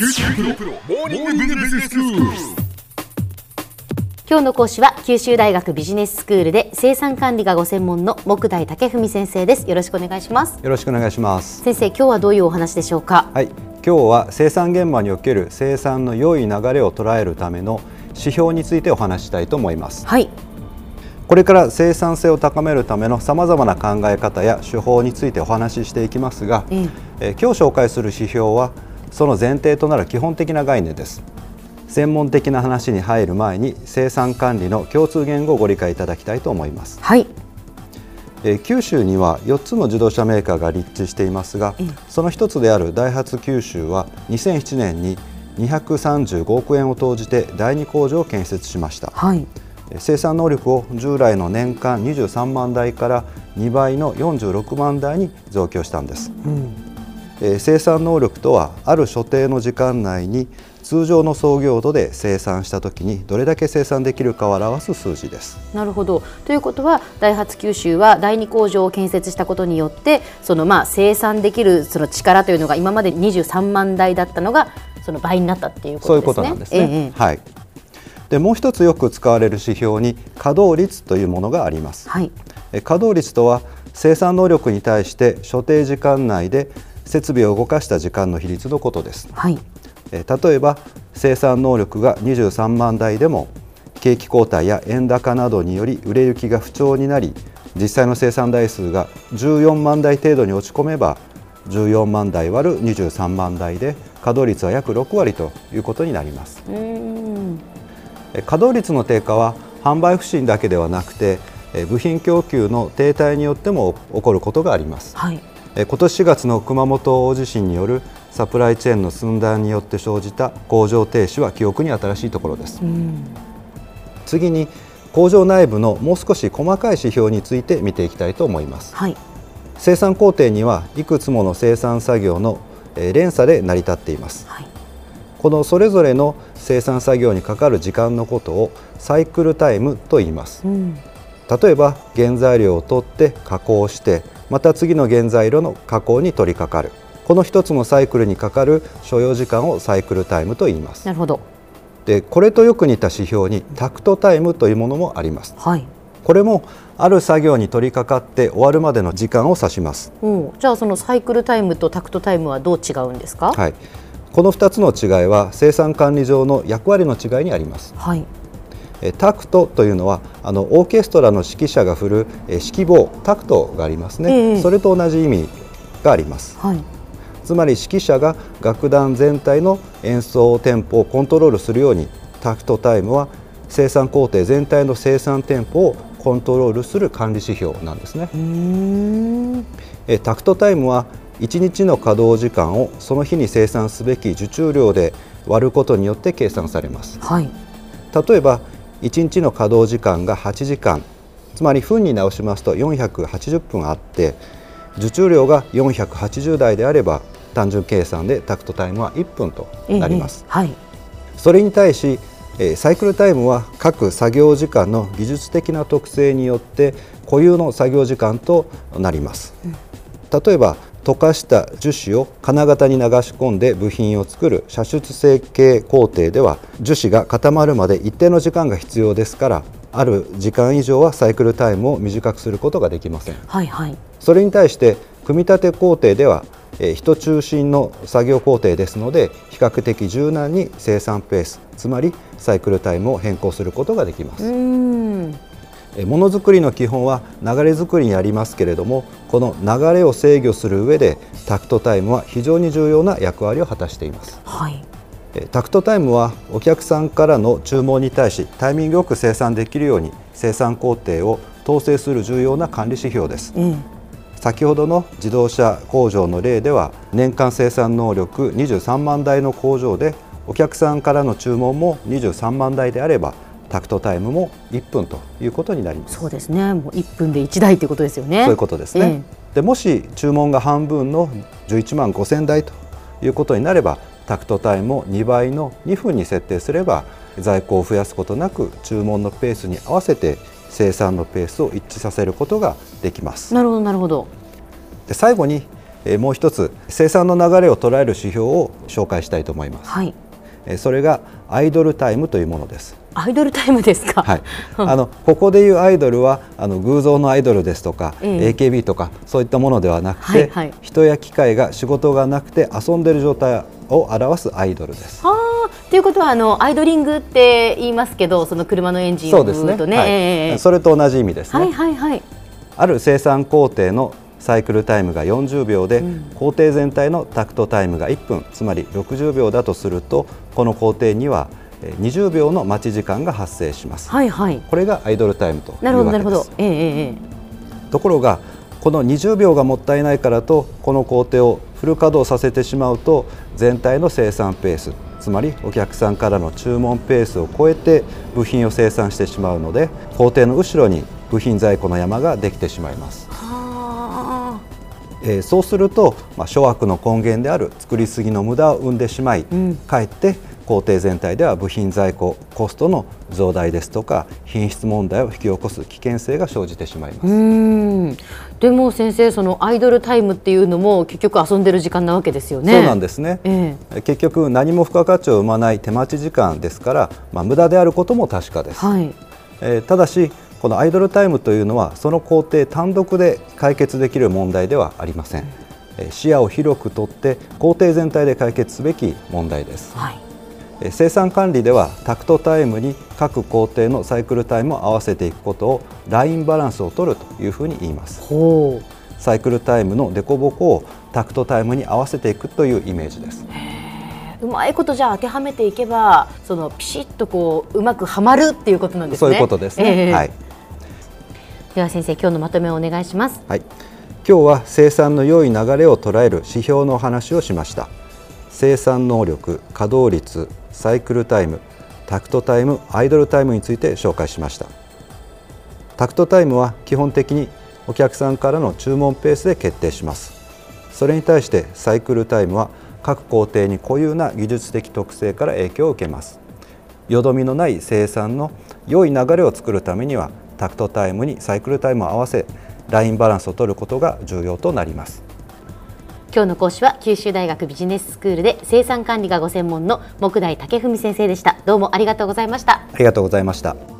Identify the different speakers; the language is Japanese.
Speaker 1: 九州大学モーニングビジネススクール。
Speaker 2: 今日の講師は九州大学ビジネススクールで生産管理がご専門の木大武文先生ですよろしくお願いします
Speaker 3: よろしくお願いします。
Speaker 2: 先生今日はどういうお話でしょうか？
Speaker 3: はい、今日は生産現場における生産の良い流れを捉えるための指標についてお話ししたいと思います。
Speaker 2: はい
Speaker 3: これから生産性を高めるためのさまざまな考え方や手法についてお話ししていきますが、
Speaker 2: ええ
Speaker 3: えー今日紹介する指標はその前提となる基本的な概念です。専門的な話に入る前に生産管理の共通言語をご理解いただきたいと思います。
Speaker 2: はい。
Speaker 3: えー九州には4つの自動車メーカーが立地していますが
Speaker 2: ええ。
Speaker 3: その一つであるダイハツ九州は2007年に235億円を投じて第二工場を建設しました。
Speaker 2: はい。
Speaker 3: えー生産能力を従来の年間23万台から2倍の46万台に増強したんです、
Speaker 2: うん
Speaker 3: えー生産能力とはある所定の時間内に通常の操業度で生産したときにどれだけ生産できるかを表す数字です
Speaker 2: なるほどということはダイハツ九州は第二工場を建設したことによってそのまあ生産できるその力というのが今まで23万台だったのがその倍になったっていう
Speaker 3: そういう
Speaker 2: こで
Speaker 3: こととなんですね。
Speaker 2: すねええ
Speaker 3: はい。でもう一つよく使われる指標に稼働率というものがあります。
Speaker 2: はい
Speaker 3: え稼働率とは生産能力に対して所定時間内で設備を動かした時間の比率のことです。
Speaker 2: はい
Speaker 3: え例えば生産能力が23万台でも景気後退や円高などにより売れ行きが不調になり実際の生産台数が14万台程度に落ち込めば14万台割る23万台で稼働率は約6割ということになります。稼働率の低下は販売不振だけではなくてえ部品供給の停滞によっても起こることがあります
Speaker 2: はい
Speaker 3: え今年4月の熊本大地震によるサプライチェーンの寸断によって生じた工場停止は記憶に新しいところです。
Speaker 2: うん。
Speaker 3: 次に工場内部のもう少し細かい指標について見ていきたいと思います。
Speaker 2: はい。
Speaker 3: 生産工程にはいくつもの生産作業のえ連鎖で成り立っています。
Speaker 2: はい。
Speaker 3: このそれぞれの生産作業にかかる時間のことをサイクルタイムと言います。
Speaker 2: うん。
Speaker 3: 例えば原材料を取って加工してまた次の原材料の加工に取り掛かる。この一つのサイクルにかかる所要時間をサイクルタイムと言います。
Speaker 2: なるほど。
Speaker 3: でこれとよく似た指標にタクトタイムというものもあります。
Speaker 2: はい。
Speaker 3: これもある作業に取り掛かって終わるまでの時間を指します。
Speaker 2: おじゃあそのサイクルタイムとタクトタイムはどう違うんですか？
Speaker 3: はい。この2つの違いは生産管理上の役割の違いにあります。
Speaker 2: はい。
Speaker 3: えタクトというのはあのオーケストラの指揮者が振るえ指揮棒タクトがありますね、
Speaker 2: ええ。
Speaker 3: それと同じ意味があります。
Speaker 2: はい。
Speaker 3: つまり指揮者が楽団全体の演奏テンポをコントロールするようにタクトタイムは生産工程全体の生産テンポをコントロールする管理指標なんですね。えタクトタイムは1日の稼働時間をその日に生産すべき受注量で割ることによって計算されます。
Speaker 2: はい。
Speaker 3: 例えば1日の稼働時間が8時間。つまり分に直しますと480分あって受注量が480台であれば単純計算でタクトタイムは1分となります、
Speaker 2: ええはい。
Speaker 3: それに対しえーサイクルタイムは各作業時間の技術的な特性によって固有の作業時間となります、例えば溶かした樹脂を金型に流し込んで部品を作る射出成形工程では樹脂が固まるまで一定の時間が必要ですからある時間以上はサイクルタイムを短くすることができません。
Speaker 2: はいはい
Speaker 3: それに対して組み立て工程では人中心の作業工程ですので比較的柔軟に生産ペースつまりサイクルタイムを変更することができます。ものづくりの基本は流れ作りにありますけれどもこの流れを制御する上でタクトタイムは非常に重要な役割を果たしています。
Speaker 2: はい。
Speaker 3: えータクトタイムはお客さんからの注文に対しタイミングよく生産できるように生産工程を統制する重要な管理指標です。
Speaker 2: ええ。
Speaker 3: 先ほどの自動車工場の例では年間生産能力23万台の工場でお客さんからの注文も23万台であればタクトタイムも1分ということになります。
Speaker 2: そうですねもう1分で1台ということですよね
Speaker 3: そういうことですね。でもし注文が半分の11万5千台ということになればタクトタイムを2倍の2分に設定すれば在庫を増やすことなく注文のペースに合わせて生産のペースを一致させることができます。
Speaker 2: なるほどなるほど
Speaker 3: で最後にえーもう一つ生産の流れを捉える指標を紹介したいと思います、
Speaker 2: はい
Speaker 3: えーそれがアイドルタイムというものです。
Speaker 2: アイドルタイムですか？
Speaker 3: はい、あのここでいうアイドルはあの偶像のアイドルですとか、
Speaker 2: ええ。
Speaker 3: AKB とかそういったものではなくて、
Speaker 2: はいはい。
Speaker 3: 人や機械が仕事がなくて遊んでる状態を表すアイドルです。
Speaker 2: はあということはあのアイドリングって言いますけどその車のエンジンを
Speaker 3: そうですね。はい。
Speaker 2: ええ。
Speaker 3: それと同じ意味ですね。
Speaker 2: はいはいはい。
Speaker 3: ある生産工程のサイクルタイムが40秒で、工程全体のタクトタイムが1分つまり60秒だとするとこの工程にはえー20秒の待ち時間が発生します。
Speaker 2: はいはい。
Speaker 3: これがアイドルタイムという
Speaker 2: なるほどな。るほど。えええええ
Speaker 3: ところがこの20秒がもったいないからとこの工程をフル稼働させてしまうと全体の生産ペースつまりお客さんからの注文ペースを超えて部品を生産してしまうので工程の後ろに部品在庫の山ができてしまいます、
Speaker 2: はあ
Speaker 3: えーそうすると、まあ、諸悪の根源である作りすぎの無駄を生んでしまい、
Speaker 2: ん。
Speaker 3: かえって工程全体では部品在庫コストの増大ですとか品質問題を引き起こす危険性が生じてしまいます。
Speaker 2: でも先生そのアイドルタイムっていうのも結局遊んでる時間なわけですよね。
Speaker 3: そうなんですね、
Speaker 2: え
Speaker 3: 結局何も付加価値を生まない手待ち時間ですから、まあ、無駄であることも確かです、
Speaker 2: はい。
Speaker 3: えーただしこのアイドルタイムというのはその工程単独で解決できる問題ではありません、えー視野を広くとって工程全体で解決すべき問題です。
Speaker 2: はい。
Speaker 3: えー生産管理ではタクトタイムに各工程のサイクルタイムを合わせていくことをラインバランスを取るというふうに言います。
Speaker 2: ほう。
Speaker 3: サイクルタイムの凸凹をタクトタイムに合わせていくというイメージです。
Speaker 2: うまいことじゃあ当てはめていけばそのピシッとこううまくはまるっていうことなんですね。
Speaker 3: そういうことですね、
Speaker 2: ええ。
Speaker 3: はい
Speaker 2: では先生今日のまとめをお願いします。
Speaker 3: はい、今日は生産の良い流れを捉える指標の話をしました。生産能力稼働率サイクルタイムタクトタイムアイドルタイムについて紹介しました。タクトタイムは基本的にお客さんからの注文ペースで決定します。それに対してサイクルタイムは各工程に固有な技術的特性から影響を受けます。よどみのない生産の良い流れを作るためにはタクトタイムにサイクルタイムを合わせラインバランスを取ることが重要となります。
Speaker 2: 今日の講師は九州大学ビジネススクールで生産管理がご専門の木大武文先生でした。どうもありがとうございました。
Speaker 3: ありがとうございました